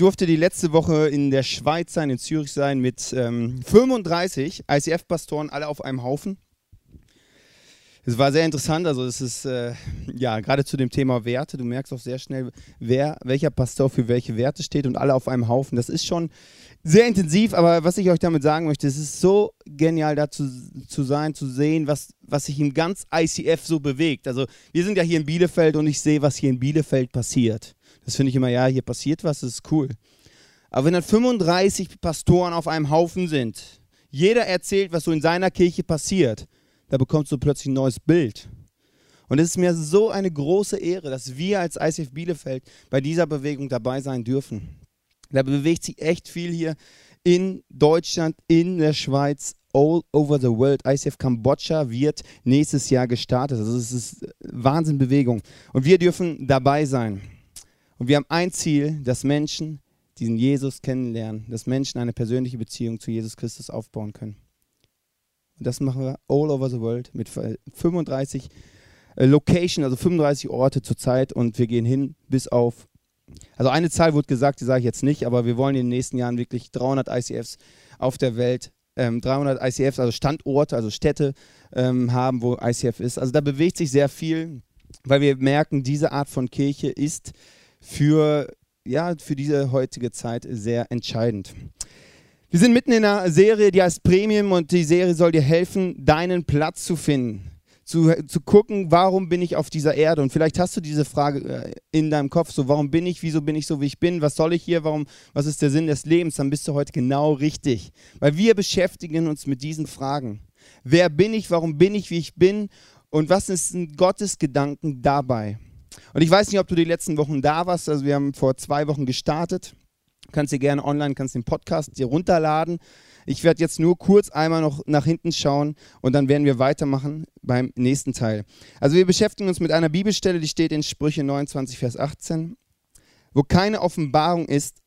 durfte die letzte Woche in der Schweiz sein, in Zürich sein, mit ähm, 35 ICF-Pastoren, alle auf einem Haufen. Es war sehr interessant, also es ist äh, ja gerade zu dem Thema Werte, du merkst auch sehr schnell, wer, welcher Pastor für welche Werte steht und alle auf einem Haufen. Das ist schon sehr intensiv, aber was ich euch damit sagen möchte, es ist so genial da zu, zu sein, zu sehen, was, was sich im ganz ICF so bewegt. Also wir sind ja hier in Bielefeld und ich sehe, was hier in Bielefeld passiert. Das finde ich immer, ja, hier passiert was, das ist cool. Aber wenn dann 35 Pastoren auf einem Haufen sind, jeder erzählt, was so in seiner Kirche passiert, da bekommst du plötzlich ein neues Bild. Und es ist mir so eine große Ehre, dass wir als ICF Bielefeld bei dieser Bewegung dabei sein dürfen. Da bewegt sich echt viel hier in Deutschland, in der Schweiz, all over the world. ICF Kambodscha wird nächstes Jahr gestartet. Also es ist Wahnsinnbewegung. Und wir dürfen dabei sein. Und wir haben ein Ziel, dass Menschen diesen Jesus kennenlernen, dass Menschen eine persönliche Beziehung zu Jesus Christus aufbauen können. Und das machen wir all over the world mit 35 äh, Location, also 35 Orte zurzeit und wir gehen hin bis auf, also eine Zahl wurde gesagt, die sage ich jetzt nicht, aber wir wollen in den nächsten Jahren wirklich 300 ICFs auf der Welt, ähm, 300 ICFs, also Standorte, also Städte ähm, haben, wo ICF ist. Also da bewegt sich sehr viel, weil wir merken, diese Art von Kirche ist für, ja, für diese heutige Zeit sehr entscheidend. Wir sind mitten in einer Serie, die heißt Premium und die Serie soll dir helfen, deinen Platz zu finden. Zu, zu gucken, warum bin ich auf dieser Erde? Und vielleicht hast du diese Frage äh, in deinem Kopf, so warum bin ich, wieso bin ich so, wie ich bin, was soll ich hier, warum, was ist der Sinn des Lebens? Dann bist du heute genau richtig. Weil wir beschäftigen uns mit diesen Fragen. Wer bin ich, warum bin ich, wie ich bin und was ist ein Gottesgedanken dabei? Und ich weiß nicht, ob du die letzten Wochen da warst, also wir haben vor zwei Wochen gestartet kannst dir gerne online, kannst den Podcast dir runterladen. Ich werde jetzt nur kurz einmal noch nach hinten schauen und dann werden wir weitermachen beim nächsten Teil. Also wir beschäftigen uns mit einer Bibelstelle, die steht in Sprüche 29, Vers 18. Wo keine Offenbarung ist,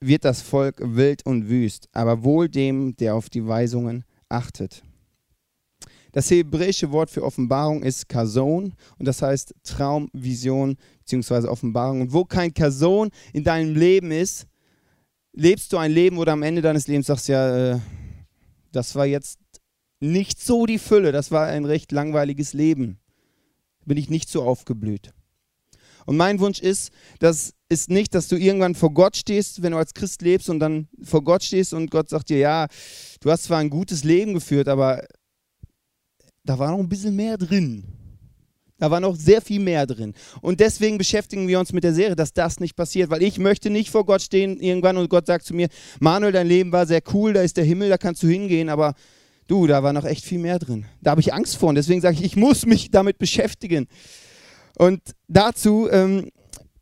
wird das Volk wild und wüst, aber wohl dem, der auf die Weisungen achtet. Das hebräische Wort für Offenbarung ist Kason und das heißt Traum, Vision bzw. Offenbarung. Und wo kein Kason in deinem Leben ist, lebst du ein Leben, wo du am Ende deines Lebens sagst, ja, äh, das war jetzt nicht so die Fülle, das war ein recht langweiliges Leben. Bin ich nicht so aufgeblüht. Und mein Wunsch ist, das ist nicht, dass du irgendwann vor Gott stehst, wenn du als Christ lebst und dann vor Gott stehst und Gott sagt dir, ja, du hast zwar ein gutes Leben geführt, aber da war noch ein bisschen mehr drin. Da war noch sehr viel mehr drin. Und deswegen beschäftigen wir uns mit der Serie, dass das nicht passiert, weil ich möchte nicht vor Gott stehen irgendwann und Gott sagt zu mir, Manuel, dein Leben war sehr cool, da ist der Himmel, da kannst du hingehen, aber du, da war noch echt viel mehr drin. Da habe ich Angst vor und deswegen sage ich, ich muss mich damit beschäftigen. Und dazu ähm,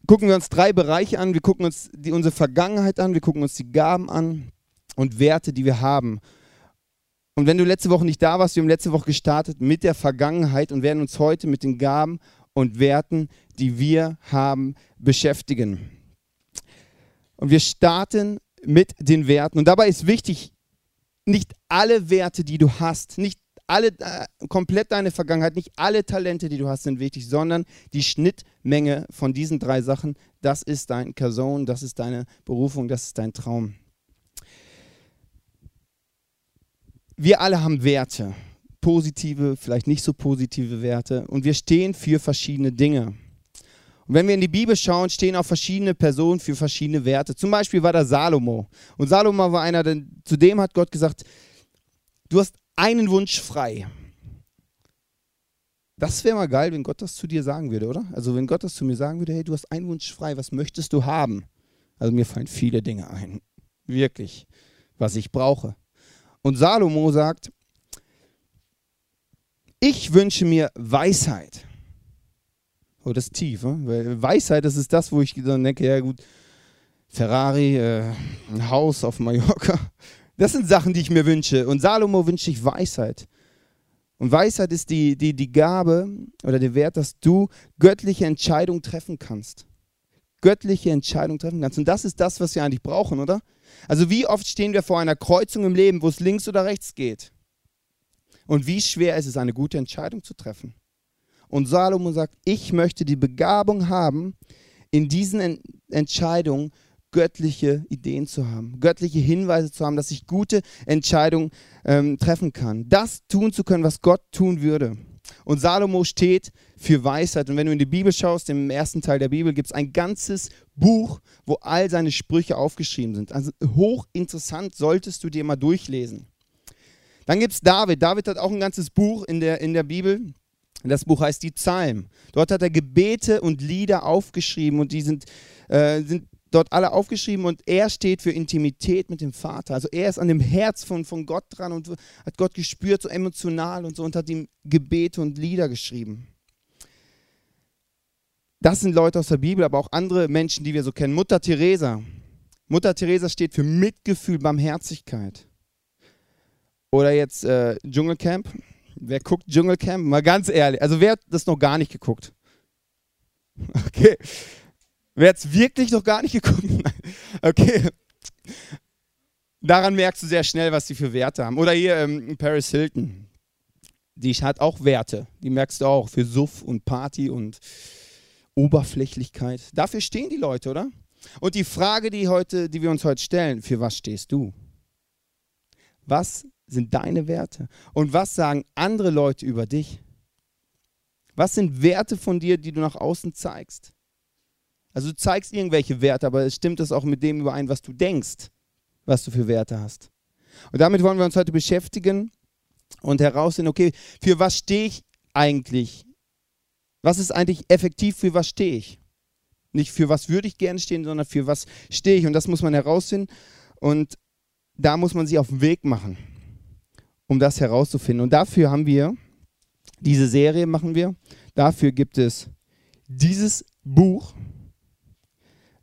gucken wir uns drei Bereiche an. Wir gucken uns die, unsere Vergangenheit an, wir gucken uns die Gaben an und Werte, die wir haben. Und wenn du letzte Woche nicht da warst, wir haben letzte Woche gestartet mit der Vergangenheit und werden uns heute mit den Gaben und Werten, die wir haben, beschäftigen. Und wir starten mit den Werten. Und dabei ist wichtig, nicht alle Werte, die du hast, nicht alle, äh, komplett deine Vergangenheit, nicht alle Talente, die du hast, sind wichtig, sondern die Schnittmenge von diesen drei Sachen, das ist dein Person, das ist deine Berufung, das ist dein Traum. Wir alle haben Werte, positive, vielleicht nicht so positive Werte und wir stehen für verschiedene Dinge. Und wenn wir in die Bibel schauen, stehen auch verschiedene Personen für verschiedene Werte. Zum Beispiel war da Salomo. Und Salomo war einer, der, zu dem hat Gott gesagt, du hast einen Wunsch frei. Das wäre mal geil, wenn Gott das zu dir sagen würde, oder? Also wenn Gott das zu mir sagen würde, hey, du hast einen Wunsch frei, was möchtest du haben? Also mir fallen viele Dinge ein. Wirklich, was ich brauche. Und Salomo sagt, ich wünsche mir Weisheit. Oh, das ist tief, ne? weil Weisheit, das ist das, wo ich dann denke, ja gut, Ferrari, äh, ein Haus auf Mallorca. Das sind Sachen, die ich mir wünsche. Und Salomo wünscht sich Weisheit. Und Weisheit ist die, die, die Gabe oder der Wert, dass du göttliche Entscheidungen treffen kannst. Göttliche Entscheidungen treffen kannst. Und das ist das, was wir eigentlich brauchen, oder? Also wie oft stehen wir vor einer Kreuzung im Leben, wo es links oder rechts geht? Und wie schwer ist es, eine gute Entscheidung zu treffen? Und Salomo sagt, ich möchte die Begabung haben, in diesen Entscheidungen göttliche Ideen zu haben, göttliche Hinweise zu haben, dass ich gute Entscheidungen ähm, treffen kann. Das tun zu können, was Gott tun würde. Und Salomo steht für Weisheit. Und wenn du in die Bibel schaust, im ersten Teil der Bibel gibt es ein ganzes Buch, wo all seine Sprüche aufgeschrieben sind. Also hochinteressant, solltest du dir mal durchlesen. Dann gibt es David. David hat auch ein ganzes Buch in der, in der Bibel. Das Buch heißt die Psalmen. Dort hat er Gebete und Lieder aufgeschrieben und die sind, äh, sind dort alle aufgeschrieben und er steht für Intimität mit dem Vater. Also er ist an dem Herz von, von Gott dran und hat Gott gespürt, so emotional und so und hat ihm Gebete und Lieder geschrieben. Das sind Leute aus der Bibel, aber auch andere Menschen, die wir so kennen. Mutter Teresa. Mutter Teresa steht für Mitgefühl, Barmherzigkeit. Oder jetzt äh, Dschungelcamp. Wer guckt Dschungelcamp? Mal ganz ehrlich. Also wer hat das noch gar nicht geguckt? Okay. Wer hat es wirklich noch gar nicht geguckt? okay. Daran merkst du sehr schnell, was sie für Werte haben. Oder hier ähm, Paris Hilton. Die hat auch Werte. Die merkst du auch für Suff und Party und Oberflächlichkeit. Dafür stehen die Leute, oder? Und die Frage, die, heute, die wir uns heute stellen, für was stehst du? Was sind deine Werte? Und was sagen andere Leute über dich? Was sind Werte von dir, die du nach außen zeigst? Also du zeigst irgendwelche Werte, aber es stimmt das auch mit dem überein, was du denkst, was du für Werte hast. Und damit wollen wir uns heute beschäftigen und herausfinden, okay, für was stehe ich eigentlich? Was ist eigentlich effektiv, für was stehe ich? Nicht für was würde ich gerne stehen, sondern für was stehe ich. Und das muss man herausfinden. Und da muss man sich auf den Weg machen, um das herauszufinden. Und dafür haben wir, diese Serie machen wir, dafür gibt es dieses Buch,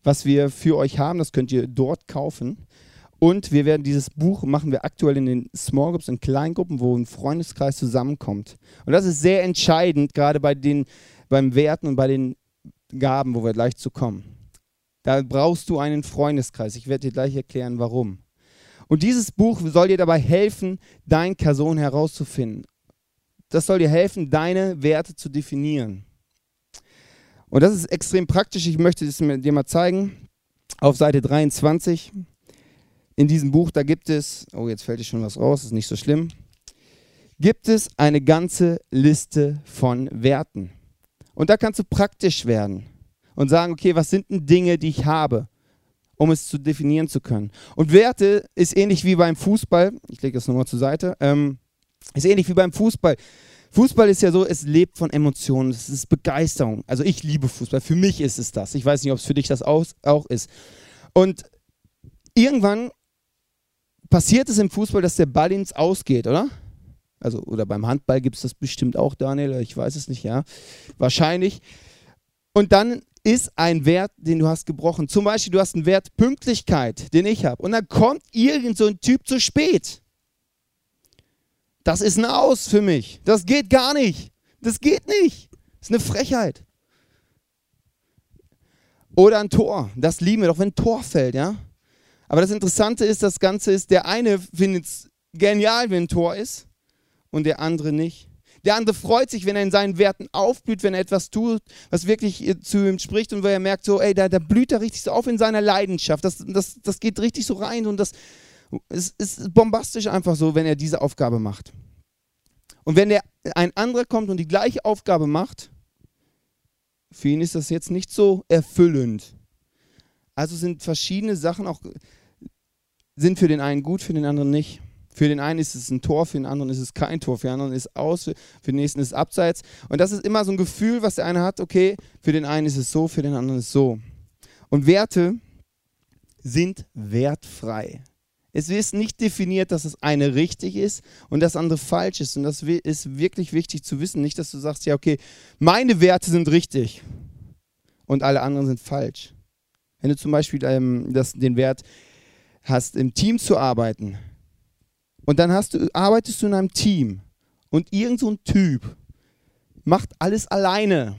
was wir für euch haben. Das könnt ihr dort kaufen. Und wir werden dieses Buch machen wir aktuell in den Small Groups, in Kleingruppen, wo ein Freundeskreis zusammenkommt. Und das ist sehr entscheidend, gerade bei den, beim Werten und bei den Gaben, wo wir gleich zu kommen. Da brauchst du einen Freundeskreis. Ich werde dir gleich erklären, warum. Und dieses Buch soll dir dabei helfen, dein Person herauszufinden. Das soll dir helfen, deine Werte zu definieren. Und das ist extrem praktisch. Ich möchte es dir mal zeigen. Auf Seite 23 in diesem Buch, da gibt es, oh, jetzt fällt dir schon was raus, ist nicht so schlimm, gibt es eine ganze Liste von Werten. Und da kannst du praktisch werden und sagen, okay, was sind denn Dinge, die ich habe, um es zu definieren zu können. Und Werte ist ähnlich wie beim Fußball, ich lege das nochmal zur Seite, ähm, ist ähnlich wie beim Fußball. Fußball ist ja so, es lebt von Emotionen, es ist Begeisterung. Also ich liebe Fußball, für mich ist es das. Ich weiß nicht, ob es für dich das auch ist. Und irgendwann passiert es im Fußball, dass der Ball ins Ausgeht, oder? Also, oder beim Handball gibt es das bestimmt auch, Daniel, ich weiß es nicht, ja. Wahrscheinlich. Und dann ist ein Wert, den du hast gebrochen. Zum Beispiel, du hast einen Wert Pünktlichkeit, den ich habe. Und dann kommt irgend so ein Typ zu spät. Das ist ein Aus für mich. Das geht gar nicht. Das geht nicht. Das ist eine Frechheit. Oder ein Tor. Das lieben wir doch, wenn ein Tor fällt, ja. Aber das Interessante ist, das Ganze ist, der eine findet es genial, wenn ein Tor ist und der andere nicht. Der andere freut sich, wenn er in seinen Werten aufblüht, wenn er etwas tut, was wirklich zu ihm spricht und wo er merkt, so, ey, da, da blüht er richtig so auf in seiner Leidenschaft. Das, das, das geht richtig so rein und das ist, ist bombastisch einfach so, wenn er diese Aufgabe macht. Und wenn der, ein anderer kommt und die gleiche Aufgabe macht, für ihn ist das jetzt nicht so erfüllend. Also sind verschiedene Sachen auch sind für den einen gut, für den anderen nicht. Für den einen ist es ein Tor, für den anderen ist es kein Tor, für den anderen ist es aus, für den nächsten ist es abseits. Und das ist immer so ein Gefühl, was der eine hat, okay, für den einen ist es so, für den anderen ist es so. Und Werte sind wertfrei. Es ist nicht definiert, dass das eine richtig ist und das andere falsch ist. Und das ist wirklich wichtig zu wissen. Nicht, dass du sagst, ja, okay, meine Werte sind richtig und alle anderen sind falsch. Wenn du zum Beispiel ähm, das, den Wert, hast, im Team zu arbeiten und dann hast du, arbeitest du in einem Team und irgend so ein Typ macht alles alleine,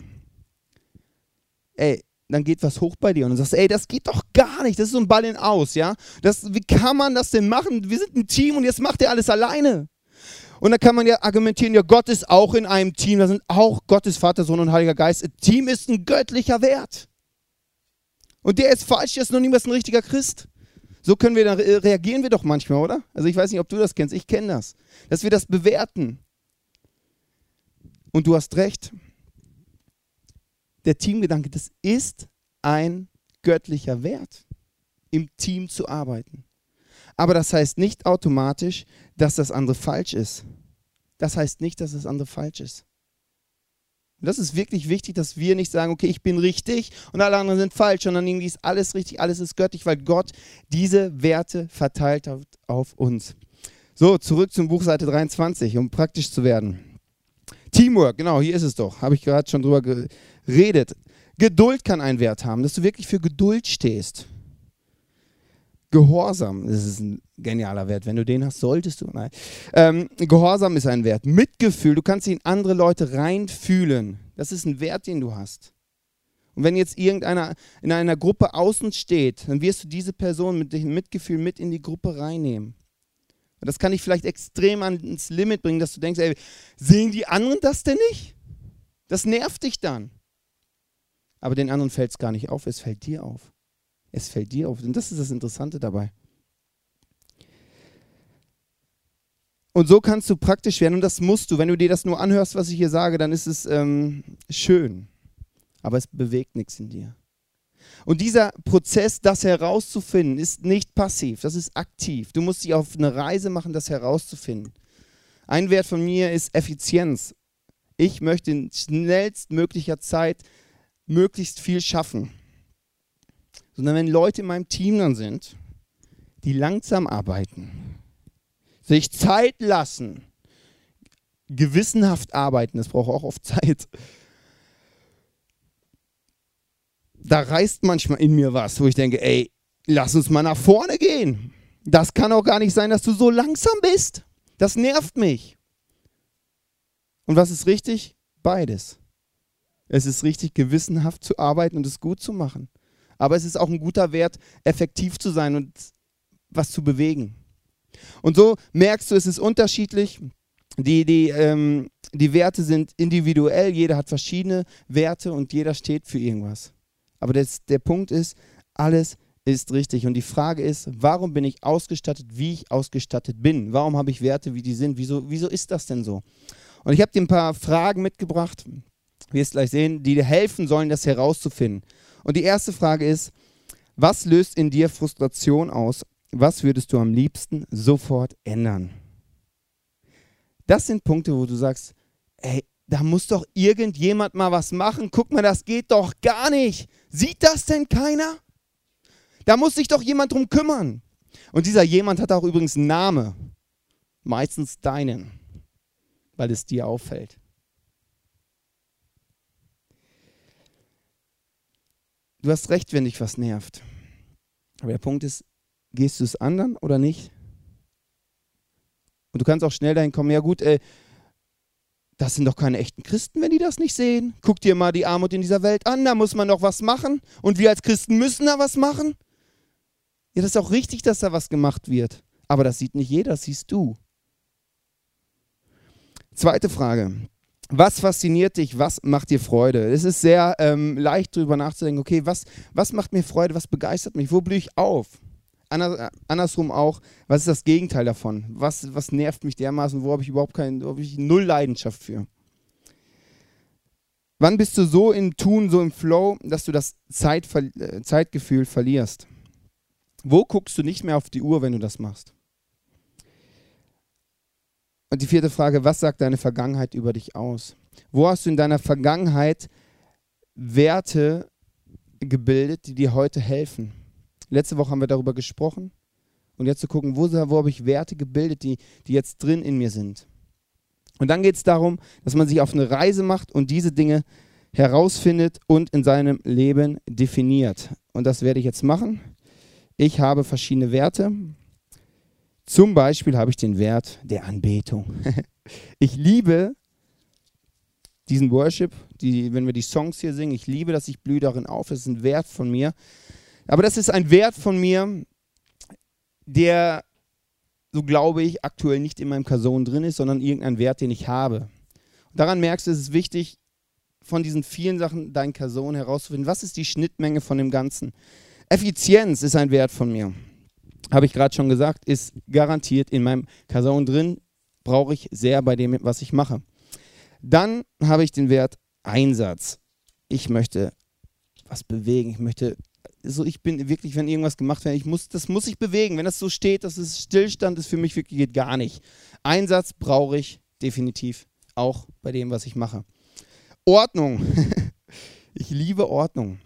ey, dann geht was hoch bei dir und du sagst, ey, das geht doch gar nicht, das ist so ein Ball in aus, ja? Das, wie kann man das denn machen? Wir sind ein Team und jetzt macht er alles alleine. Und dann kann man ja argumentieren, ja, Gott ist auch in einem Team, da sind auch Gottes Vater, Sohn und Heiliger Geist. Ein Team ist ein göttlicher Wert. Und der ist falsch, der ist noch niemals ein richtiger Christ. So können wir dann reagieren wir doch manchmal, oder? Also ich weiß nicht, ob du das kennst, ich kenne das. Dass wir das bewerten. Und du hast recht. Der Teamgedanke, das ist ein göttlicher Wert, im Team zu arbeiten. Aber das heißt nicht automatisch, dass das andere falsch ist. Das heißt nicht, dass das andere falsch ist. Und das ist wirklich wichtig, dass wir nicht sagen, okay, ich bin richtig und alle anderen sind falsch, sondern irgendwie ist alles richtig, alles ist göttlich, weil Gott diese Werte verteilt hat auf uns. So, zurück zum Buch Seite 23, um praktisch zu werden. Teamwork, genau, hier ist es doch. Habe ich gerade schon drüber geredet. Geduld kann einen Wert haben, dass du wirklich für Geduld stehst. Gehorsam, das ist ein genialer Wert. Wenn du den hast, solltest du. Nein. Ähm, Gehorsam ist ein Wert. Mitgefühl, du kannst in andere Leute reinfühlen. Das ist ein Wert, den du hast. Und wenn jetzt irgendeiner in einer Gruppe außen steht, dann wirst du diese Person mit dem Mitgefühl mit in die Gruppe reinnehmen. Und das kann dich vielleicht extrem ans Limit bringen, dass du denkst, ey, sehen die anderen das denn nicht? Das nervt dich dann. Aber den anderen fällt es gar nicht auf, es fällt dir auf. Es fällt dir auf. Und das ist das Interessante dabei. Und so kannst du praktisch werden und das musst du. Wenn du dir das nur anhörst, was ich hier sage, dann ist es ähm, schön. Aber es bewegt nichts in dir. Und dieser Prozess, das herauszufinden, ist nicht passiv, das ist aktiv. Du musst dich auf eine Reise machen, das herauszufinden. Ein Wert von mir ist Effizienz. Ich möchte in schnellstmöglicher Zeit möglichst viel schaffen sondern wenn Leute in meinem Team dann sind, die langsam arbeiten, sich Zeit lassen, gewissenhaft arbeiten, das braucht auch oft Zeit. Da reißt manchmal in mir was, wo ich denke, ey, lass uns mal nach vorne gehen. Das kann auch gar nicht sein, dass du so langsam bist. Das nervt mich. Und was ist richtig? Beides. Es ist richtig, gewissenhaft zu arbeiten und es gut zu machen aber es ist auch ein guter Wert, effektiv zu sein und was zu bewegen. Und so merkst du, es ist unterschiedlich. Die, die, ähm, die Werte sind individuell, jeder hat verschiedene Werte und jeder steht für irgendwas. Aber das, der Punkt ist, alles ist richtig. Und die Frage ist, warum bin ich ausgestattet, wie ich ausgestattet bin? Warum habe ich Werte, wie die sind? Wieso, wieso ist das denn so? Und ich habe dir ein paar Fragen mitgebracht, wir es gleich sehen, die dir helfen sollen, das herauszufinden. Und die erste Frage ist, was löst in dir Frustration aus? Was würdest du am liebsten sofort ändern? Das sind Punkte, wo du sagst, ey, da muss doch irgendjemand mal was machen. Guck mal, das geht doch gar nicht. Sieht das denn keiner? Da muss sich doch jemand drum kümmern. Und dieser jemand hat auch übrigens einen Namen. Meistens deinen, weil es dir auffällt. du hast recht, wenn dich was nervt. Aber der Punkt ist, gehst du es anderen oder nicht? Und du kannst auch schnell dahin kommen, ja gut, äh, das sind doch keine echten Christen, wenn die das nicht sehen. Guck dir mal die Armut in dieser Welt an, da muss man doch was machen. Und wir als Christen müssen da was machen. Ja, das ist auch richtig, dass da was gemacht wird. Aber das sieht nicht jeder, das siehst du. Zweite Frage. Was fasziniert dich? Was macht dir Freude? Es ist sehr ähm, leicht darüber nachzudenken, okay, was, was macht mir Freude? Was begeistert mich? Wo blühe ich auf? Ander, andersrum auch, was ist das Gegenteil davon? Was, was nervt mich dermaßen? Wo habe ich überhaupt keinen, habe ich null Leidenschaft für? Wann bist du so im Tun, so im Flow, dass du das Zeit, äh, Zeitgefühl verlierst? Wo guckst du nicht mehr auf die Uhr, wenn du das machst? Und die vierte Frage, was sagt deine Vergangenheit über dich aus? Wo hast du in deiner Vergangenheit Werte gebildet, die dir heute helfen? Letzte Woche haben wir darüber gesprochen. Und jetzt zu gucken, wo, wo habe ich Werte gebildet, die, die jetzt drin in mir sind. Und dann geht es darum, dass man sich auf eine Reise macht und diese Dinge herausfindet und in seinem Leben definiert. Und das werde ich jetzt machen. Ich habe verschiedene Werte zum Beispiel habe ich den Wert der Anbetung. ich liebe diesen Worship, die, wenn wir die Songs hier singen, ich liebe dass ich blühe darin auf, das ist ein Wert von mir. Aber das ist ein Wert von mir, der, so glaube ich, aktuell nicht in meinem Person drin ist, sondern irgendein Wert, den ich habe. Und daran merkst du, es ist wichtig, von diesen vielen Sachen dein Person herauszufinden, was ist die Schnittmenge von dem Ganzen. Effizienz ist ein Wert von mir. Habe ich gerade schon gesagt, ist garantiert in meinem Person drin, brauche ich sehr bei dem, was ich mache. Dann habe ich den Wert Einsatz. Ich möchte was bewegen, ich möchte so ich bin wirklich, wenn irgendwas gemacht wird, ich muss, das muss ich bewegen. Wenn das so steht, dass es Stillstand ist, für mich wirklich geht gar nicht. Einsatz brauche ich definitiv auch bei dem, was ich mache. Ordnung. ich liebe Ordnung.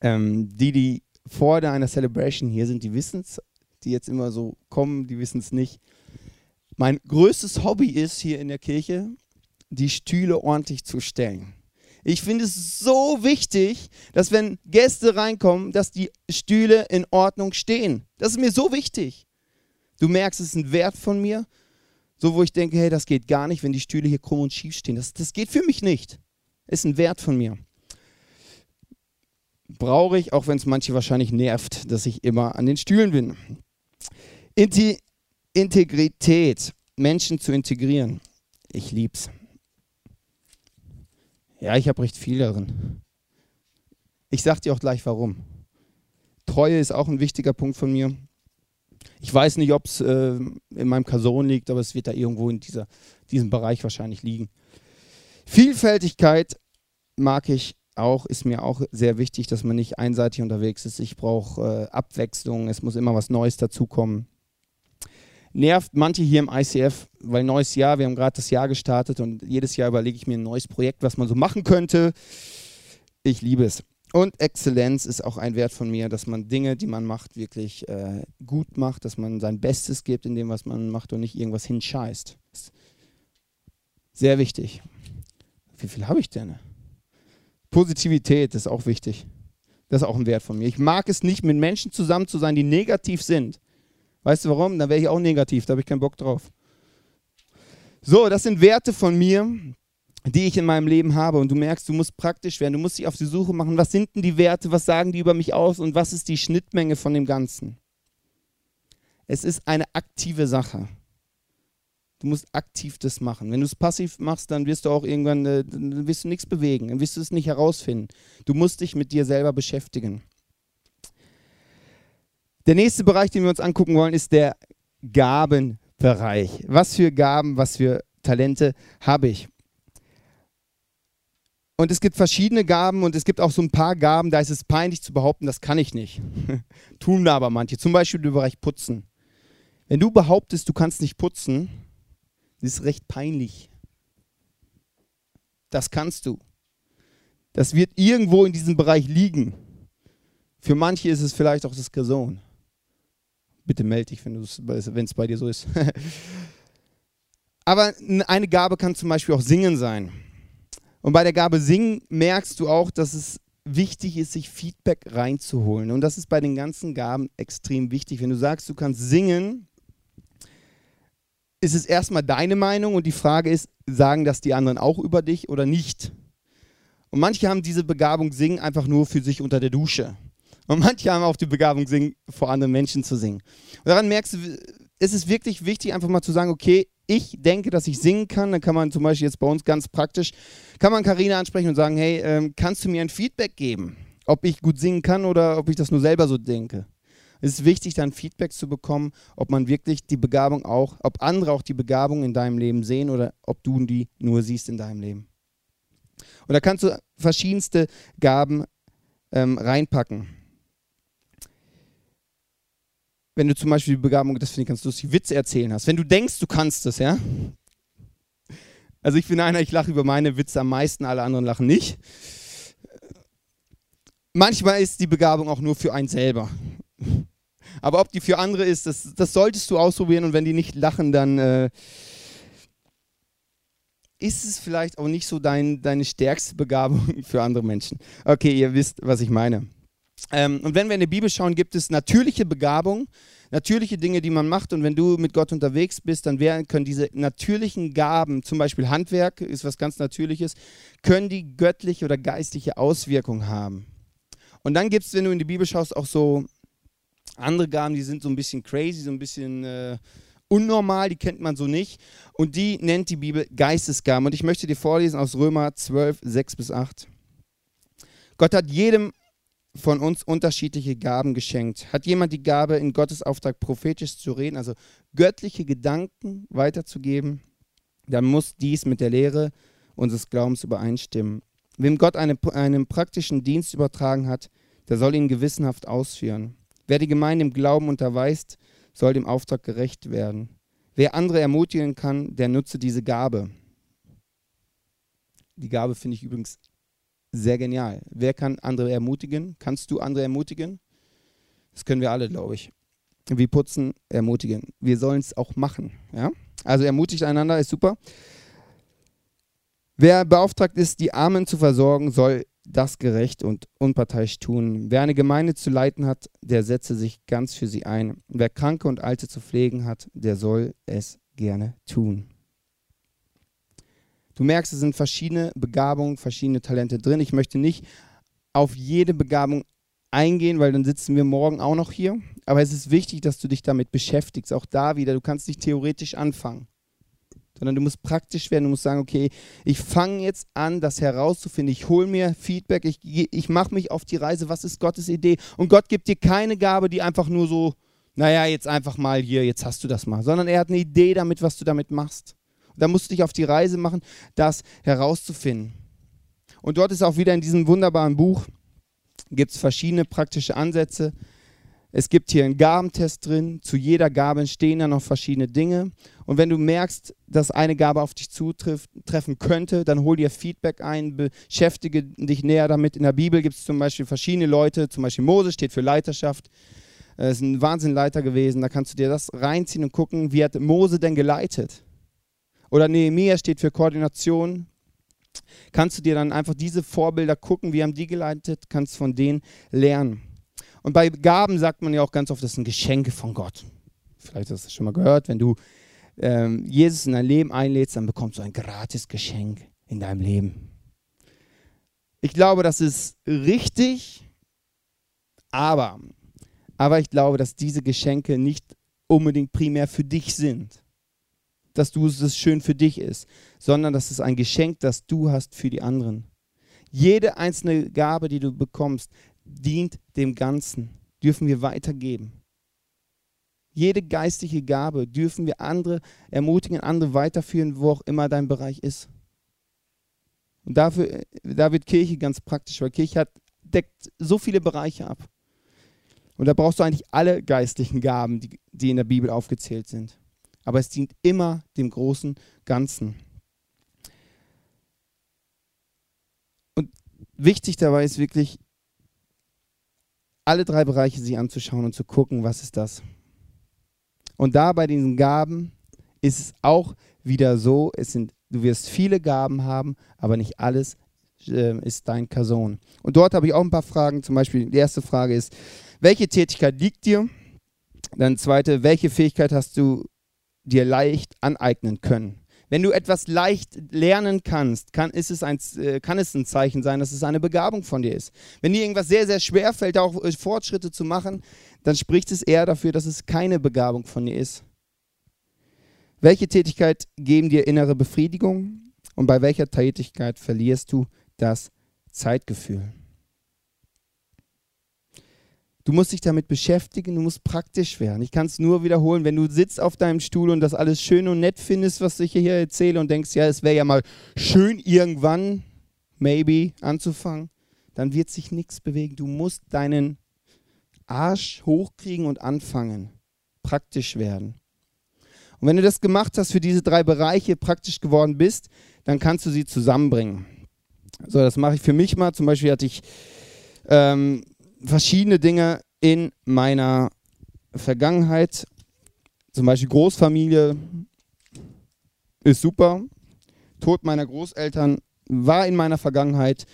Ähm, die, die vor einer Celebration hier sind, die wissen es. Die jetzt immer so kommen, die wissen es nicht. Mein größtes Hobby ist hier in der Kirche, die Stühle ordentlich zu stellen. Ich finde es so wichtig, dass wenn Gäste reinkommen, dass die Stühle in Ordnung stehen. Das ist mir so wichtig. Du merkst, es ist ein Wert von mir, so wo ich denke, hey, das geht gar nicht, wenn die Stühle hier krumm und schief stehen. Das, das geht für mich nicht. Ist ein Wert von mir. Brauche ich, auch wenn es manche wahrscheinlich nervt, dass ich immer an den Stühlen bin. Inti Integrität, Menschen zu integrieren. Ich lieb's. Ja, ich habe recht viel darin. Ich sage dir auch gleich warum. Treue ist auch ein wichtiger Punkt von mir. Ich weiß nicht, ob es äh, in meinem Person liegt, aber es wird da irgendwo in dieser, diesem Bereich wahrscheinlich liegen. Vielfältigkeit mag ich auch, ist mir auch sehr wichtig, dass man nicht einseitig unterwegs ist. Ich brauche äh, Abwechslung, es muss immer was Neues dazukommen nervt manche hier im ICF, weil neues Jahr, wir haben gerade das Jahr gestartet und jedes Jahr überlege ich mir ein neues Projekt, was man so machen könnte. Ich liebe es. Und Exzellenz ist auch ein Wert von mir, dass man Dinge, die man macht, wirklich äh, gut macht, dass man sein Bestes gibt in dem, was man macht und nicht irgendwas hinscheißt. Sehr wichtig. Wie viel habe ich denn? Positivität ist auch wichtig. Das ist auch ein Wert von mir. Ich mag es nicht, mit Menschen zusammen zu sein, die negativ sind. Weißt du warum? Dann wäre ich auch negativ, da habe ich keinen Bock drauf. So, das sind Werte von mir, die ich in meinem Leben habe. Und du merkst, du musst praktisch werden, du musst dich auf die Suche machen, was sind denn die Werte, was sagen die über mich aus und was ist die Schnittmenge von dem Ganzen. Es ist eine aktive Sache. Du musst aktiv das machen. Wenn du es passiv machst, dann wirst du auch irgendwann, äh, wirst du nichts bewegen, dann wirst du es nicht herausfinden. Du musst dich mit dir selber beschäftigen. Der nächste Bereich, den wir uns angucken wollen, ist der Gabenbereich. Was für Gaben, was für Talente habe ich? Und es gibt verschiedene Gaben und es gibt auch so ein paar Gaben, da ist es peinlich zu behaupten, das kann ich nicht. Tun aber manche. Zum Beispiel im Bereich Putzen. Wenn du behauptest, du kannst nicht putzen, ist recht peinlich. Das kannst du. Das wird irgendwo in diesem Bereich liegen. Für manche ist es vielleicht auch das Geson. Bitte melde dich, wenn es bei dir so ist. Aber eine Gabe kann zum Beispiel auch Singen sein. Und bei der Gabe Singen merkst du auch, dass es wichtig ist, sich Feedback reinzuholen. Und das ist bei den ganzen Gaben extrem wichtig. Wenn du sagst, du kannst singen, ist es erstmal deine Meinung und die Frage ist, sagen das die anderen auch über dich oder nicht? Und manche haben diese Begabung singen einfach nur für sich unter der Dusche. Und manche haben auch die Begabung, singen, vor anderen Menschen zu singen. Und daran merkst du, es ist wirklich wichtig, einfach mal zu sagen, okay, ich denke, dass ich singen kann. Dann kann man zum Beispiel jetzt bei uns ganz praktisch, kann man Karina ansprechen und sagen, hey, ähm, kannst du mir ein Feedback geben, ob ich gut singen kann oder ob ich das nur selber so denke. Es ist wichtig, dann Feedback zu bekommen, ob man wirklich die Begabung auch, ob andere auch die Begabung in deinem Leben sehen oder ob du die nur siehst in deinem Leben. Und da kannst du verschiedenste Gaben ähm, reinpacken wenn du zum Beispiel die Begabung, das finde ich ganz lustig, Witze erzählen hast. Wenn du denkst, du kannst das, ja? Also ich bin einer, ich lache über meine Witze am meisten, alle anderen lachen nicht. Manchmal ist die Begabung auch nur für einen selber. Aber ob die für andere ist, das, das solltest du ausprobieren und wenn die nicht lachen, dann äh, ist es vielleicht auch nicht so dein, deine stärkste Begabung für andere Menschen. Okay, ihr wisst, was ich meine. Ähm, und wenn wir in die Bibel schauen, gibt es natürliche Begabung, natürliche Dinge, die man macht. Und wenn du mit Gott unterwegs bist, dann werden, können diese natürlichen Gaben, zum Beispiel Handwerk ist was ganz Natürliches, können die göttliche oder geistliche Auswirkung haben. Und dann gibt es, wenn du in die Bibel schaust, auch so andere Gaben, die sind so ein bisschen crazy, so ein bisschen äh, unnormal, die kennt man so nicht. Und die nennt die Bibel Geistesgaben. Und ich möchte dir vorlesen aus Römer 12, 6 bis 8. Gott hat jedem von uns unterschiedliche Gaben geschenkt. Hat jemand die Gabe, in Gottes Auftrag prophetisch zu reden, also göttliche Gedanken weiterzugeben, dann muss dies mit der Lehre unseres Glaubens übereinstimmen. Wem Gott eine, einen praktischen Dienst übertragen hat, der soll ihn gewissenhaft ausführen. Wer die Gemeinde im Glauben unterweist, soll dem Auftrag gerecht werden. Wer andere ermutigen kann, der nutze diese Gabe. Die Gabe finde ich übrigens sehr genial. Wer kann andere ermutigen? Kannst du andere ermutigen? Das können wir alle, glaube ich. Wie putzen, ermutigen. Wir sollen es auch machen. Ja? Also ermutigt einander, ist super. Wer beauftragt ist, die Armen zu versorgen, soll das gerecht und unparteiisch tun. Wer eine Gemeinde zu leiten hat, der setze sich ganz für sie ein. Wer Kranke und Alte zu pflegen hat, der soll es gerne tun. Du merkst, es sind verschiedene Begabungen, verschiedene Talente drin. Ich möchte nicht auf jede Begabung eingehen, weil dann sitzen wir morgen auch noch hier. Aber es ist wichtig, dass du dich damit beschäftigst. Auch da wieder, du kannst nicht theoretisch anfangen, sondern du musst praktisch werden. Du musst sagen, okay, ich fange jetzt an, das herauszufinden. Ich hole mir Feedback, ich, ich mache mich auf die Reise. Was ist Gottes Idee? Und Gott gibt dir keine Gabe, die einfach nur so, naja, jetzt einfach mal hier, jetzt hast du das mal, sondern er hat eine Idee damit, was du damit machst. Da musst du dich auf die Reise machen, das herauszufinden. Und dort ist auch wieder in diesem wunderbaren Buch, gibt es verschiedene praktische Ansätze. Es gibt hier einen Gabentest drin. Zu jeder Gabe entstehen da noch verschiedene Dinge. Und wenn du merkst, dass eine Gabe auf dich zutreffen könnte, dann hol dir Feedback ein, beschäftige dich näher damit. In der Bibel gibt es zum Beispiel verschiedene Leute, zum Beispiel Mose steht für Leiterschaft. Er ist ein Wahnsinnleiter gewesen. Da kannst du dir das reinziehen und gucken, wie hat Mose denn geleitet? Oder Nehemiah steht für Koordination. Kannst du dir dann einfach diese Vorbilder gucken, wie haben die geleitet, kannst von denen lernen. Und bei Gaben sagt man ja auch ganz oft, das sind Geschenke von Gott. Vielleicht hast du das schon mal gehört, wenn du ähm, Jesus in dein Leben einlädst, dann bekommst du ein gratis Geschenk in deinem Leben. Ich glaube, das ist richtig, aber, aber ich glaube, dass diese Geschenke nicht unbedingt primär für dich sind dass du es schön für dich ist, sondern dass es ein Geschenk, das du hast für die anderen. Jede einzelne Gabe, die du bekommst, dient dem Ganzen, dürfen wir weitergeben. Jede geistliche Gabe dürfen wir andere ermutigen, andere weiterführen, wo auch immer dein Bereich ist. Und dafür, da wird Kirche ganz praktisch, weil Kirche hat, deckt so viele Bereiche ab. Und da brauchst du eigentlich alle geistlichen Gaben, die, die in der Bibel aufgezählt sind aber es dient immer dem großen Ganzen. Und wichtig dabei ist wirklich, alle drei Bereiche sich anzuschauen und zu gucken, was ist das. Und da bei diesen Gaben ist es auch wieder so, es sind, du wirst viele Gaben haben, aber nicht alles äh, ist dein Person. Und dort habe ich auch ein paar Fragen. Zum Beispiel, die erste Frage ist, welche Tätigkeit liegt dir? Dann zweite, welche Fähigkeit hast du dir leicht aneignen können. Wenn du etwas leicht lernen kannst, kann, ist es ein, äh, kann es ein Zeichen sein, dass es eine Begabung von dir ist. Wenn dir irgendwas sehr, sehr schwer fällt, auch äh, Fortschritte zu machen, dann spricht es eher dafür, dass es keine Begabung von dir ist. Welche Tätigkeit geben dir innere Befriedigung und bei welcher Tätigkeit verlierst du das Zeitgefühl? Du musst dich damit beschäftigen, du musst praktisch werden. Ich kann es nur wiederholen, wenn du sitzt auf deinem Stuhl und das alles schön und nett findest, was ich hier erzähle und denkst, ja, es wäre ja mal schön irgendwann, maybe, anzufangen, dann wird sich nichts bewegen. Du musst deinen Arsch hochkriegen und anfangen, praktisch werden. Und wenn du das gemacht hast, für diese drei Bereiche praktisch geworden bist, dann kannst du sie zusammenbringen. So, das mache ich für mich mal. Zum Beispiel hatte ich ähm, verschiedene Dinge in meiner Vergangenheit. Zum Beispiel Großfamilie ist super. Tod meiner Großeltern war in meiner Vergangenheit.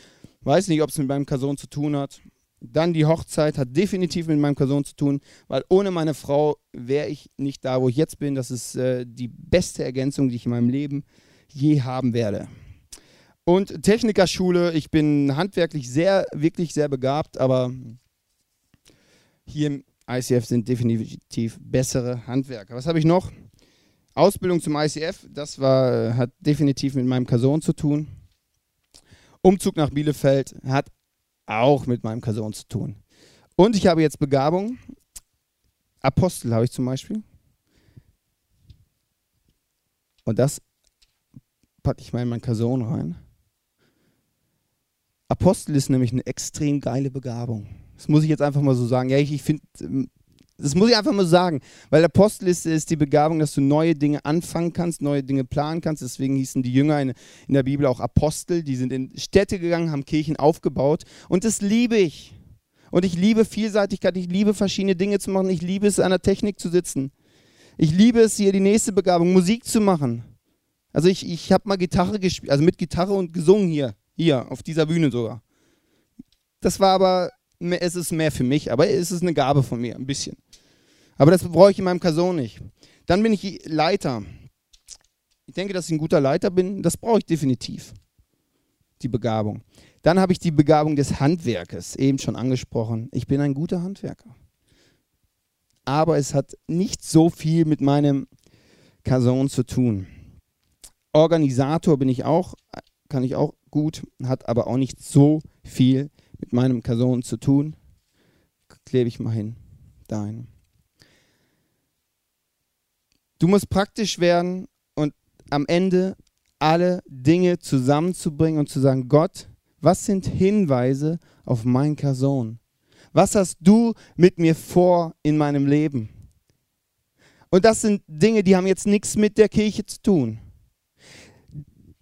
Weiß nicht, ob es mit meinem Cousin zu tun hat. Dann die Hochzeit hat definitiv mit meinem Cousin zu tun, weil ohne meine Frau wäre ich nicht da, wo ich jetzt bin. Das ist äh, die beste Ergänzung, die ich in meinem Leben je haben werde. Und Technikerschule, ich bin handwerklich sehr, wirklich sehr begabt, aber hier im ICF sind definitiv bessere Handwerker. Was habe ich noch? Ausbildung zum ICF, das war, hat definitiv mit meinem Person zu tun. Umzug nach Bielefeld hat auch mit meinem Person zu tun. Und ich habe jetzt Begabung. Apostel habe ich zum Beispiel. Und das packe ich mal in mein Person rein. Apostel ist nämlich eine extrem geile Begabung. Das muss ich jetzt einfach mal so sagen. Ja, ich, ich finde, ähm, das muss ich einfach mal sagen. Weil Apostel ist, ist die Begabung, dass du neue Dinge anfangen kannst, neue Dinge planen kannst. Deswegen hießen die Jünger in, in der Bibel auch Apostel. Die sind in Städte gegangen, haben Kirchen aufgebaut. Und das liebe ich. Und ich liebe Vielseitigkeit, ich liebe verschiedene Dinge zu machen, ich liebe es, an der Technik zu sitzen. Ich liebe es, hier die nächste Begabung, Musik zu machen. Also ich, ich habe mal Gitarre gespielt, also mit Gitarre und gesungen hier, hier, auf dieser Bühne sogar. Das war aber, es ist mehr für mich, aber es ist eine Gabe von mir, ein bisschen. Aber das brauche ich in meinem Person nicht. Dann bin ich Leiter. Ich denke, dass ich ein guter Leiter bin, das brauche ich definitiv. Die Begabung. Dann habe ich die Begabung des Handwerkes, eben schon angesprochen. Ich bin ein guter Handwerker. Aber es hat nicht so viel mit meinem Person zu tun. Organisator bin ich auch, kann ich auch gut, hat aber auch nicht so viel mit meinem Person zu tun. Klebe ich mal hin. Dahin. Du musst praktisch werden und am Ende alle Dinge zusammenzubringen und zu sagen, Gott, was sind Hinweise auf mein Person? Was hast du mit mir vor in meinem Leben? Und das sind Dinge, die haben jetzt nichts mit der Kirche zu tun.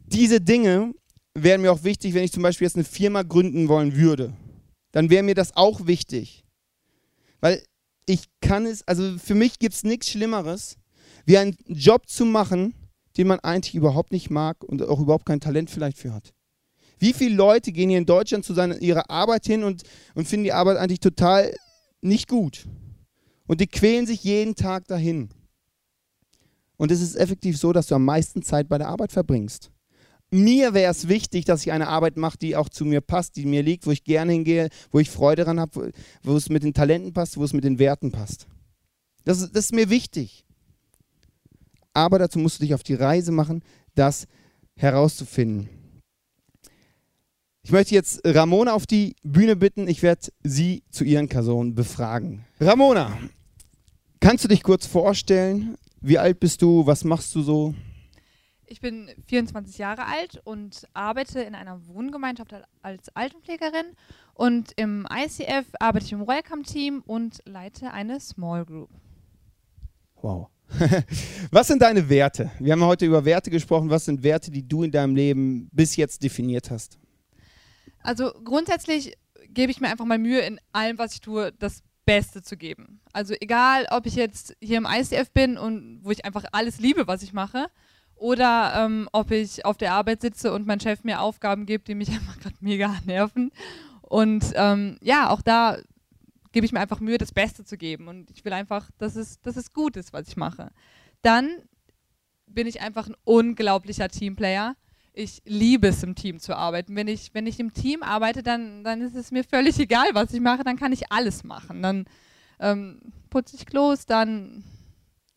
Diese Dinge wären mir auch wichtig, wenn ich zum Beispiel jetzt eine Firma gründen wollen würde. Dann wäre mir das auch wichtig. Weil ich kann es, also für mich gibt es nichts Schlimmeres, wie einen Job zu machen, den man eigentlich überhaupt nicht mag und auch überhaupt kein Talent vielleicht für hat. Wie viele Leute gehen hier in Deutschland zu seiner, ihrer Arbeit hin und, und finden die Arbeit eigentlich total nicht gut? Und die quälen sich jeden Tag dahin. Und es ist effektiv so, dass du am meisten Zeit bei der Arbeit verbringst. Mir wäre es wichtig, dass ich eine Arbeit mache, die auch zu mir passt, die mir liegt, wo ich gerne hingehe, wo ich Freude daran habe, wo, es mit den Talenten passt, wo es mit den Werten passt. Das, das ist mir wichtig. Aber dazu musst du dich auf die Reise machen, das herauszufinden. Ich möchte jetzt Ramona auf die Bühne bitten. Ich werde sie zu ihren Personen befragen. Ramona, kannst du dich kurz vorstellen? Wie alt bist du? Was machst du so? Ich bin 24 Jahre alt und arbeite in einer Wohngemeinschaft als Altenpflegerin. Und im ICF arbeite ich im Welcome-Team und leite eine Small Group. Wow. Was sind deine Werte? Wir haben heute über Werte gesprochen. Was sind Werte, die du in deinem Leben bis jetzt definiert hast? Also grundsätzlich gebe ich mir einfach mal Mühe, in allem, was ich tue, das Beste zu geben. Also egal, ob ich jetzt hier im ICF bin und wo ich einfach alles liebe, was ich mache, oder ähm, ob ich auf der Arbeit sitze und mein Chef mir Aufgaben gibt, die mich einfach gerade mega nerven. Und ähm, ja, auch da gebe ich mir einfach Mühe, das Beste zu geben. Und ich will einfach, dass es, dass es gut ist, was ich mache. Dann bin ich einfach ein unglaublicher Teamplayer ich liebe es, im Team zu arbeiten. Wenn ich, wenn ich im Team arbeite, dann, dann ist es mir völlig egal, was ich mache, dann kann ich alles machen. Dann ähm, putze ich Klos, dann,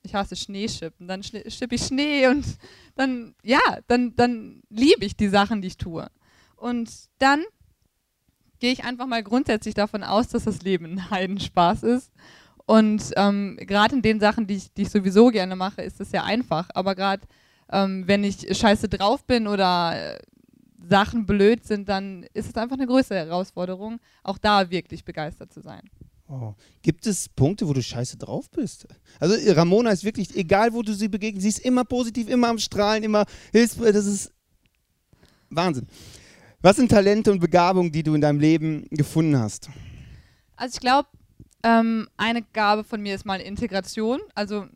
ich hasse Schneeschippen, dann schippe ich Schnee und dann, ja, dann, dann liebe ich die Sachen, die ich tue. Und dann gehe ich einfach mal grundsätzlich davon aus, dass das Leben ein Heidenspaß ist. Und ähm, gerade in den Sachen, die ich, die ich sowieso gerne mache, ist es ja einfach. Aber gerade ähm, wenn ich scheiße drauf bin oder äh, Sachen blöd sind, dann ist es einfach eine größere Herausforderung, auch da wirklich begeistert zu sein. Oh. Gibt es Punkte, wo du scheiße drauf bist? Also Ramona ist wirklich, egal wo du sie begegnest, sie ist immer positiv, immer am Strahlen, immer hilfsbereit. Das ist Wahnsinn. Was sind Talente und Begabungen, die du in deinem Leben gefunden hast? Also ich glaube, ähm, eine Gabe von mir ist mal Integration. Also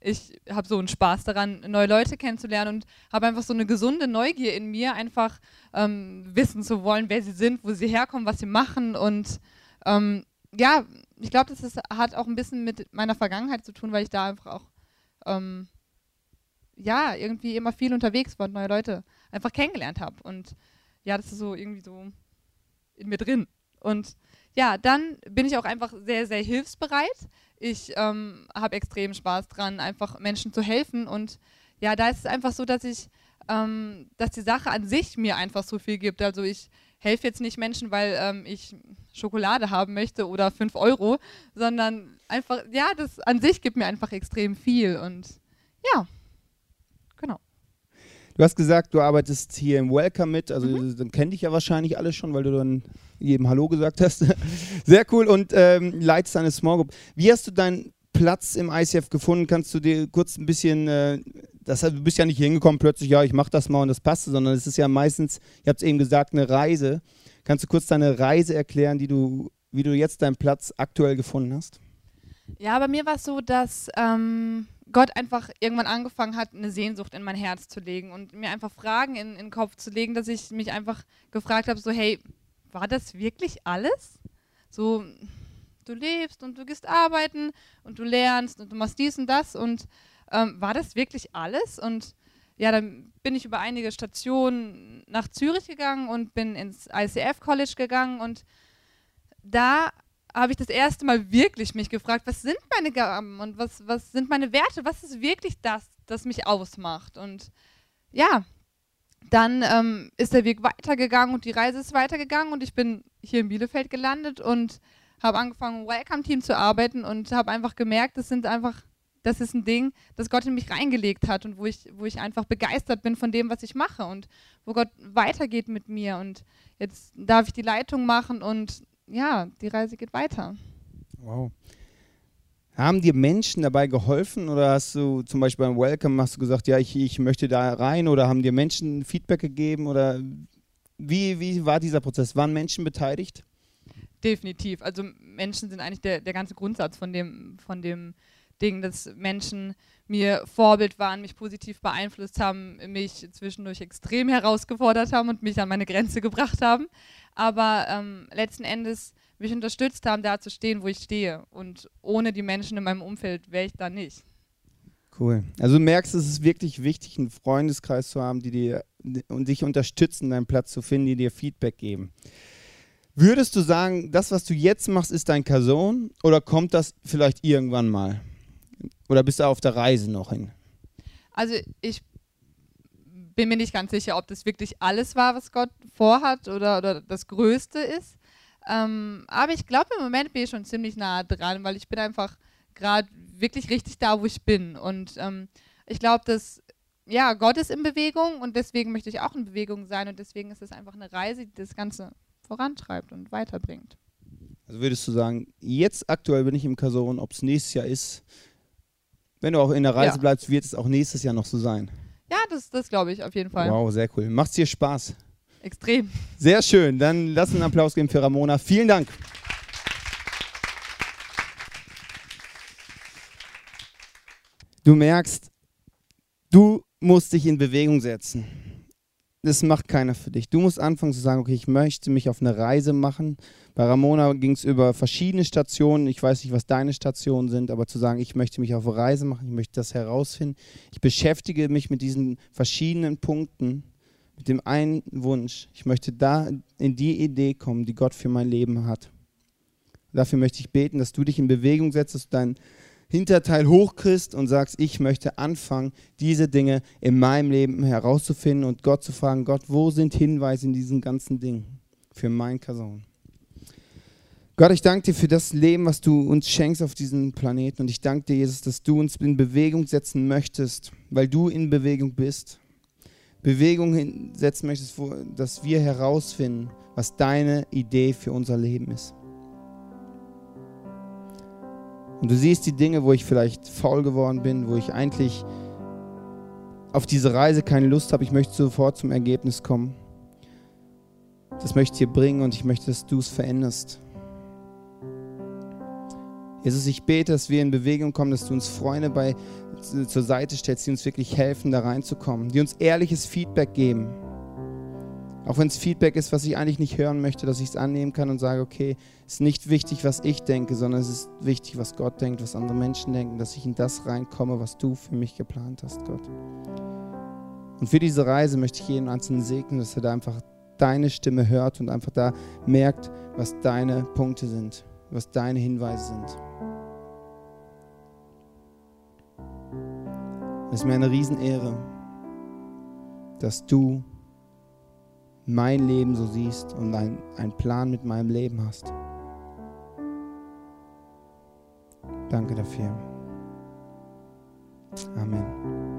ich habe so einen Spaß daran, neue Leute kennenzulernen und habe einfach so eine gesunde Neugier in mir, einfach ähm, wissen zu wollen, wer sie sind, wo sie herkommen, was sie machen. Und ähm, ja, ich glaube, das ist, hat auch ein bisschen mit meiner Vergangenheit zu tun, weil ich da einfach auch ähm, ja irgendwie immer viel unterwegs war und neue Leute einfach kennengelernt habe. Und ja, das ist so irgendwie so in mir drin. Und ja, dann bin ich auch einfach sehr, sehr hilfsbereit. Ich ähm, habe extrem Spaß dran, einfach Menschen zu helfen. Und ja, da ist es einfach so, dass ich, ähm, dass die Sache an sich mir einfach so viel gibt. Also ich helfe jetzt nicht Menschen, weil ähm, ich Schokolade haben möchte oder 5 Euro, sondern einfach, ja, das an sich gibt mir einfach extrem viel. Und ja, genau. Du hast gesagt, du arbeitest hier im Welcome mit, also mhm. dann kennen dich ja wahrscheinlich alle schon, weil du dann jedem Hallo gesagt hast. Sehr cool und ähm, leitest eine Small Group. Wie hast du deinen Platz im ICF gefunden? Kannst du dir kurz ein bisschen, äh, das, du bist ja nicht hingekommen plötzlich, ja, ich mache das mal und das passt, sondern es ist ja meistens, ihr habt es eben gesagt, eine Reise. Kannst du kurz deine Reise erklären, die du, wie du jetzt deinen Platz aktuell gefunden hast? Ja, bei mir war es so, dass ähm, Gott einfach irgendwann angefangen hat, eine Sehnsucht in mein Herz zu legen und mir einfach Fragen in, in den Kopf zu legen, dass ich mich einfach gefragt habe, so hey, war das wirklich alles? So, du lebst und du gehst arbeiten und du lernst und du machst dies und das und ähm, war das wirklich alles? Und ja, dann bin ich über einige Stationen nach Zürich gegangen und bin ins ICF College gegangen und da habe ich das erste Mal wirklich mich gefragt, was sind meine Gaben und was, was sind meine Werte? Was ist wirklich das, das mich ausmacht? Und ja, dann ähm, ist der Weg weitergegangen und die Reise ist weitergegangen und ich bin hier in Bielefeld gelandet und habe angefangen, im Welcome-Team zu arbeiten und habe einfach gemerkt, das sind einfach, das ist ein Ding, das Gott in mich reingelegt hat und wo ich, wo ich einfach begeistert bin von dem, was ich mache und wo Gott weitergeht mit mir und jetzt darf ich die Leitung machen und ja, die Reise geht weiter. Wow. Haben dir Menschen dabei geholfen oder hast du zum Beispiel beim Welcome hast du gesagt, ja, ich, ich möchte da rein oder haben dir Menschen Feedback gegeben oder wie, wie war dieser Prozess? Waren Menschen beteiligt? Definitiv. Also Menschen sind eigentlich der, der ganze Grundsatz von dem, von dem Ding, dass Menschen mir Vorbild waren, mich positiv beeinflusst haben, mich zwischendurch extrem herausgefordert haben und mich an meine Grenze gebracht haben aber ähm, letzten Endes mich unterstützt haben, da zu stehen, wo ich stehe. Und ohne die Menschen in meinem Umfeld wäre ich da nicht. Cool. Also du merkst, es ist wirklich wichtig, einen Freundeskreis zu haben, die dir und dich unterstützen, deinen Platz zu finden, die dir Feedback geben. Würdest du sagen, das, was du jetzt machst, ist dein Person oder kommt das vielleicht irgendwann mal? Oder bist du auf der Reise noch hin? Also ich bin mir nicht ganz sicher, ob das wirklich alles war, was Gott vorhat oder, oder das Größte ist. Ähm, aber ich glaube, im Moment bin ich schon ziemlich nah dran, weil ich bin einfach gerade wirklich richtig da, wo ich bin. Und ähm, ich glaube, dass ja, Gott ist in Bewegung und deswegen möchte ich auch in Bewegung sein und deswegen ist es einfach eine Reise, die das Ganze vorantreibt und weiterbringt. Also würdest du sagen, jetzt aktuell bin ich im Kason, ob es nächstes Jahr ist, wenn du auch in der Reise ja. bleibst, wird es auch nächstes Jahr noch so sein? Ja, das, das glaube ich auf jeden Fall. Wow, sehr cool. Macht es dir Spaß? Extrem. Sehr schön. Dann lass einen Applaus geben für Ramona. Vielen Dank. Du merkst, du musst dich in Bewegung setzen. Das macht keiner für dich. Du musst anfangen zu sagen, okay, ich möchte mich auf eine Reise machen bei Ramona ging es über verschiedene Stationen. Ich weiß nicht, was deine Stationen sind, aber zu sagen, ich möchte mich auf eine Reise machen, ich möchte das herausfinden. Ich beschäftige mich mit diesen verschiedenen Punkten, mit dem einen Wunsch. Ich möchte da in die Idee kommen, die Gott für mein Leben hat. Dafür möchte ich beten, dass du dich in Bewegung setzt, dass du dein Hinterteil hochkriegst und sagst, ich möchte anfangen, diese Dinge in meinem Leben herauszufinden und Gott zu fragen, Gott, wo sind Hinweise in diesen ganzen Dingen für mein Kason? Gott, ich danke dir für das Leben, was du uns schenkst auf diesem Planeten. Und ich danke dir, Jesus, dass du uns in Bewegung setzen möchtest, weil du in Bewegung bist. Bewegung setzen möchtest, dass wir herausfinden, was deine Idee für unser Leben ist. Und du siehst die Dinge, wo ich vielleicht faul geworden bin, wo ich eigentlich auf diese Reise keine Lust habe. Ich möchte sofort zum Ergebnis kommen. Das möchte ich dir bringen und ich möchte, dass du es veränderst. Jesus, ich bete, dass wir in Bewegung kommen, dass du uns Freunde bei, zur Seite stellst, die uns wirklich helfen, da reinzukommen, die uns ehrliches Feedback geben. Auch wenn es Feedback ist, was ich eigentlich nicht hören möchte, dass ich es annehmen kann und sage, okay, es ist nicht wichtig, was ich denke, sondern es ist wichtig, was Gott denkt, was andere Menschen denken, dass ich in das reinkomme, was du für mich geplant hast, Gott. Und für diese Reise möchte ich jeden Einzelnen segnen, dass er da einfach deine Stimme hört und einfach da merkt, was deine Punkte sind, was deine Hinweise sind. Es ist mir eine Riesenehre, dass du mein Leben so siehst und einen Plan mit meinem Leben hast. Danke dafür. Amen.